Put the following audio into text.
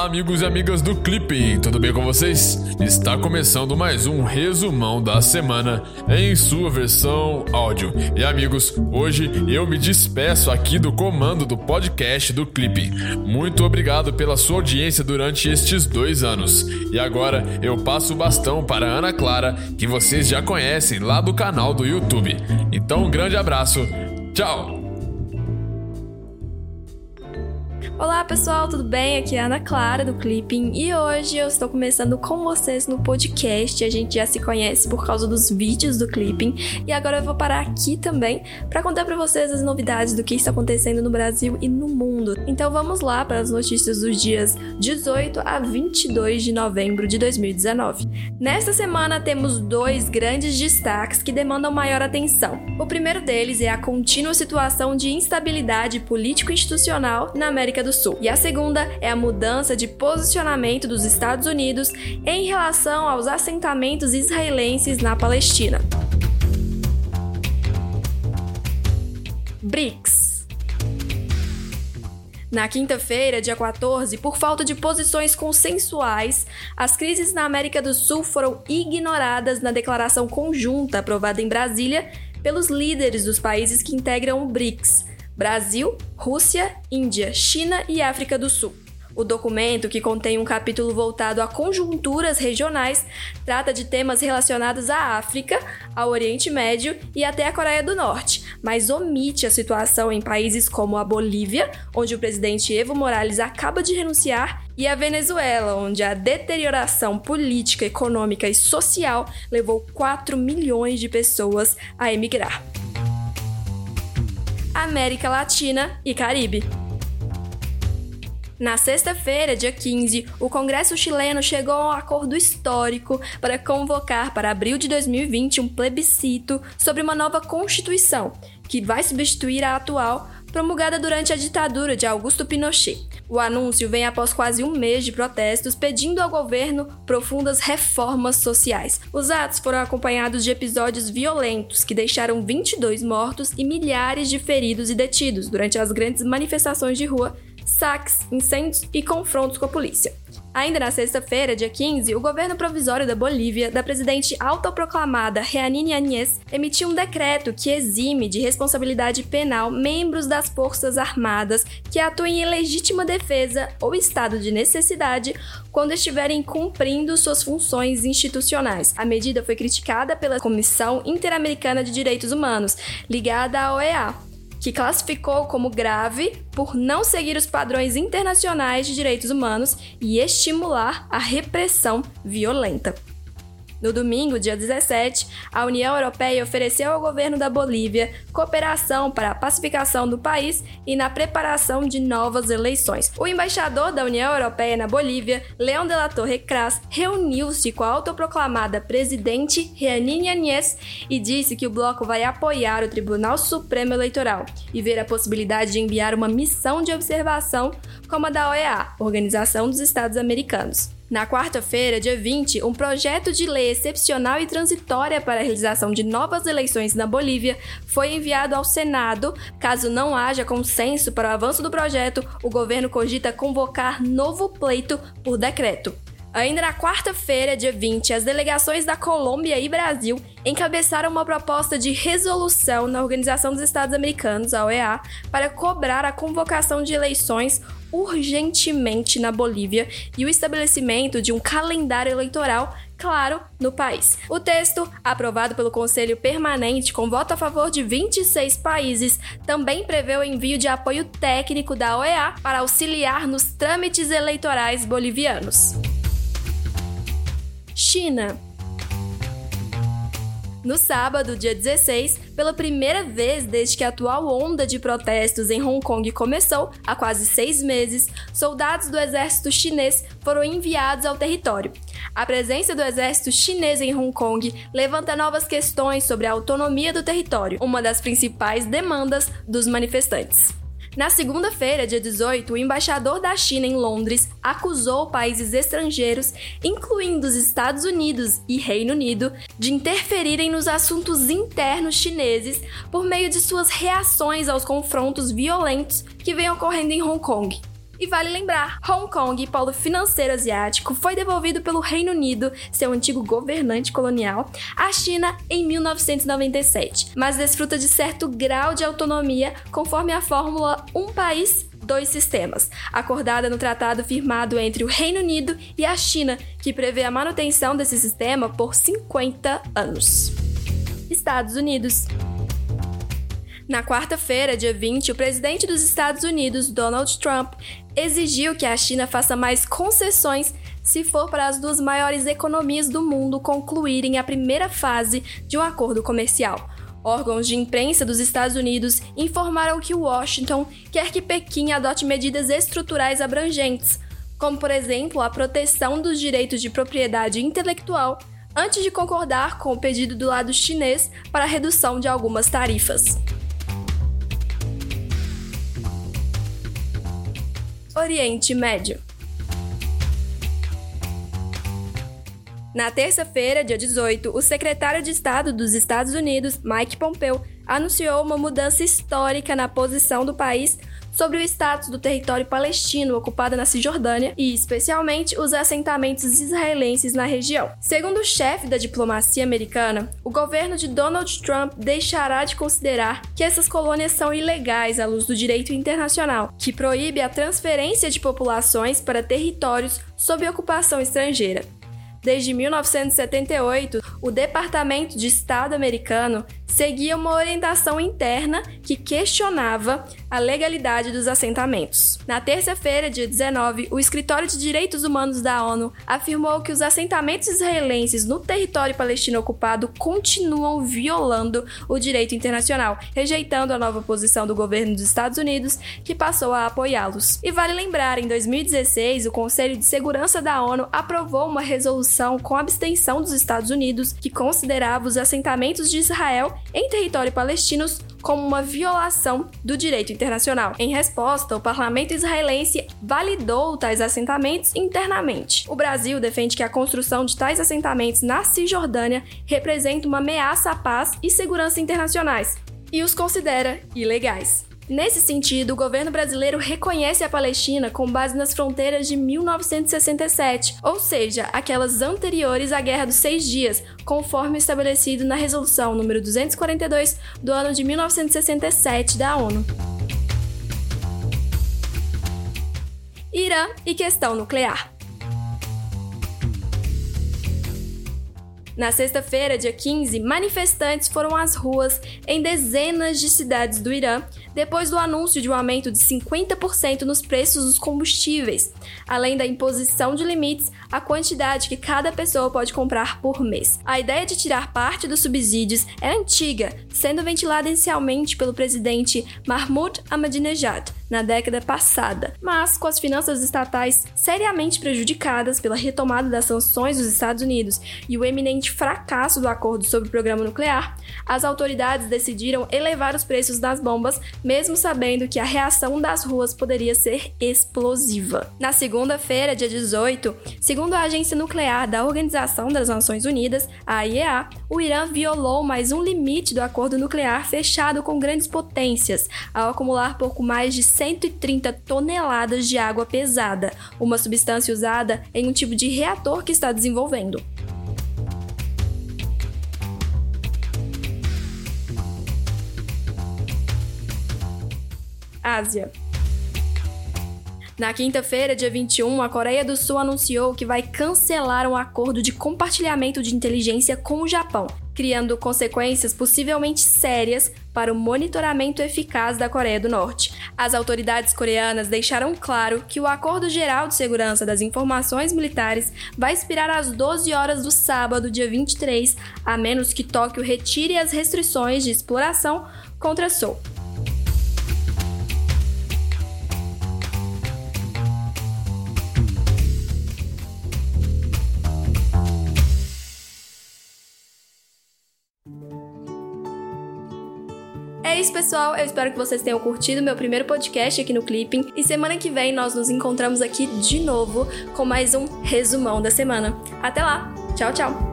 Olá, amigos e amigas do Clipe, tudo bem com vocês? Está começando mais um resumão da semana em sua versão áudio. E amigos, hoje eu me despeço aqui do comando do podcast do Clipe. Muito obrigado pela sua audiência durante estes dois anos. E agora eu passo o bastão para a Ana Clara, que vocês já conhecem lá do canal do YouTube. Então, um grande abraço, tchau! Olá pessoal, tudo bem? Aqui é a Ana Clara do Clipping e hoje eu estou começando com vocês no podcast. A gente já se conhece por causa dos vídeos do Clipping e agora eu vou parar aqui também para contar para vocês as novidades do que está acontecendo no Brasil e no mundo. Então vamos lá para as notícias dos dias 18 a 22 de novembro de 2019. Nesta semana temos dois grandes destaques que demandam maior atenção. O primeiro deles é a contínua situação de instabilidade político-institucional na América do do Sul. E a segunda é a mudança de posicionamento dos Estados Unidos em relação aos assentamentos israelenses na Palestina. BRICS na quinta-feira, dia 14, por falta de posições consensuais, as crises na América do Sul foram ignoradas na declaração conjunta aprovada em Brasília pelos líderes dos países que integram o BRICS, Brasil, Rússia, Índia, China e África do Sul. O documento, que contém um capítulo voltado a conjunturas regionais, trata de temas relacionados à África, ao Oriente Médio e até a Coreia do Norte, mas omite a situação em países como a Bolívia, onde o presidente Evo Morales acaba de renunciar, e a Venezuela, onde a deterioração política, econômica e social levou 4 milhões de pessoas a emigrar. América Latina e Caribe. Na sexta-feira, dia 15, o Congresso chileno chegou a um acordo histórico para convocar para abril de 2020 um plebiscito sobre uma nova Constituição, que vai substituir a atual, promulgada durante a ditadura de Augusto Pinochet. O anúncio vem após quase um mês de protestos pedindo ao governo profundas reformas sociais. Os atos foram acompanhados de episódios violentos que deixaram 22 mortos e milhares de feridos e detidos durante as grandes manifestações de rua, saques, incêndios e confrontos com a polícia. Ainda na sexta-feira, dia 15, o governo provisório da Bolívia, da presidente autoproclamada Jeanine Áñez, emitiu um decreto que exime de responsabilidade penal membros das Forças Armadas que atuem em legítima defesa ou estado de necessidade quando estiverem cumprindo suas funções institucionais. A medida foi criticada pela Comissão Interamericana de Direitos Humanos, ligada à OEA, que classificou como grave por não seguir os padrões internacionais de direitos humanos e estimular a repressão violenta. No domingo, dia 17, a União Europeia ofereceu ao governo da Bolívia cooperação para a pacificação do país e na preparação de novas eleições. O embaixador da União Europeia na Bolívia, Leão de la Torre Cras, reuniu-se com a autoproclamada presidente Jeanine Áñez e disse que o bloco vai apoiar o Tribunal Supremo Eleitoral e ver a possibilidade de enviar uma missão de observação como a da OEA, Organização dos Estados Americanos. Na quarta-feira, dia 20, um projeto de lei excepcional e transitória para a realização de novas eleições na Bolívia foi enviado ao Senado. Caso não haja consenso para o avanço do projeto, o governo cogita convocar novo pleito por decreto. Ainda na quarta-feira, dia 20, as delegações da Colômbia e Brasil encabeçaram uma proposta de resolução na Organização dos Estados Americanos, a OEA, para cobrar a convocação de eleições urgentemente na Bolívia e o estabelecimento de um calendário eleitoral claro no país. O texto, aprovado pelo Conselho Permanente com voto a favor de 26 países, também prevê o envio de apoio técnico da OEA para auxiliar nos trâmites eleitorais bolivianos. China. No sábado, dia 16, pela primeira vez desde que a atual onda de protestos em Hong Kong começou, há quase seis meses, soldados do exército chinês foram enviados ao território. A presença do exército chinês em Hong Kong levanta novas questões sobre a autonomia do território, uma das principais demandas dos manifestantes. Na segunda-feira, dia 18, o embaixador da China em Londres acusou países estrangeiros, incluindo os Estados Unidos e Reino Unido, de interferirem nos assuntos internos chineses por meio de suas reações aos confrontos violentos que vêm ocorrendo em Hong Kong. E vale lembrar, Hong Kong, polo financeiro asiático, foi devolvido pelo Reino Unido, seu antigo governante colonial, à China em 1997, mas desfruta de certo grau de autonomia conforme a fórmula Um País dois sistemas, acordada no tratado firmado entre o Reino Unido e a China, que prevê a manutenção desse sistema por 50 anos. Estados Unidos. Na quarta-feira, dia 20, o presidente dos Estados Unidos, Donald Trump, exigiu que a China faça mais concessões se for para as duas maiores economias do mundo concluírem a primeira fase de um acordo comercial. Órgãos de imprensa dos Estados Unidos informaram que Washington quer que Pequim adote medidas estruturais abrangentes, como, por exemplo, a proteção dos direitos de propriedade intelectual, antes de concordar com o pedido do lado chinês para a redução de algumas tarifas. Oriente Médio. Na terça-feira, dia 18, o secretário de Estado dos Estados Unidos, Mike Pompeo, anunciou uma mudança histórica na posição do país sobre o status do território palestino ocupado na Cisjordânia e, especialmente, os assentamentos israelenses na região. Segundo o chefe da diplomacia americana, o governo de Donald Trump deixará de considerar que essas colônias são ilegais à luz do direito internacional, que proíbe a transferência de populações para territórios sob ocupação estrangeira. Desde 1978, o Departamento de Estado americano seguia uma orientação interna que questionava a legalidade dos assentamentos. Na terça-feira, dia 19, o Escritório de Direitos Humanos da ONU afirmou que os assentamentos israelenses no território palestino ocupado continuam violando o direito internacional, rejeitando a nova posição do governo dos Estados Unidos, que passou a apoiá-los. E vale lembrar, em 2016, o Conselho de Segurança da ONU aprovou uma resolução com abstenção dos Estados Unidos que considerava os assentamentos de Israel em território palestino como uma violação do direito internacional. Em resposta, o parlamento israelense validou tais assentamentos internamente. O Brasil defende que a construção de tais assentamentos na Cisjordânia representa uma ameaça à paz e segurança internacionais e os considera ilegais. Nesse sentido, o governo brasileiro reconhece a Palestina com base nas fronteiras de 1967, ou seja, aquelas anteriores à Guerra dos Seis Dias, conforme estabelecido na Resolução número 242 do ano de 1967 da ONU. Irã e questão nuclear. Na sexta-feira, dia 15, manifestantes foram às ruas em dezenas de cidades do Irã depois do anúncio de um aumento de 50% nos preços dos combustíveis, além da imposição de limites à quantidade que cada pessoa pode comprar por mês. A ideia de tirar parte dos subsídios é antiga, sendo ventilada inicialmente pelo presidente Mahmoud Ahmadinejad na década passada, mas com as finanças estatais seriamente prejudicadas pela retomada das sanções dos Estados Unidos e o eminente fracasso do acordo sobre o programa nuclear, as autoridades decidiram elevar os preços das bombas mesmo sabendo que a reação das ruas poderia ser explosiva. Na segunda-feira, dia 18, segundo a Agência Nuclear da Organização das Nações Unidas, a IEA, o Irã violou mais um limite do acordo nuclear fechado com grandes potências, ao acumular pouco mais de 130 toneladas de água pesada, uma substância usada em um tipo de reator que está desenvolvendo. Ásia. Na quinta-feira, dia 21, a Coreia do Sul anunciou que vai cancelar um acordo de compartilhamento de inteligência com o Japão, criando consequências possivelmente sérias para o monitoramento eficaz da Coreia do Norte. As autoridades coreanas deixaram claro que o Acordo Geral de Segurança das Informações Militares vai expirar às 12 horas do sábado, dia 23, a menos que Tóquio retire as restrições de exploração contra Seoul. É isso, pessoal. Eu espero que vocês tenham curtido meu primeiro podcast aqui no Clipping. E semana que vem nós nos encontramos aqui de novo com mais um resumão da semana. Até lá! Tchau, tchau!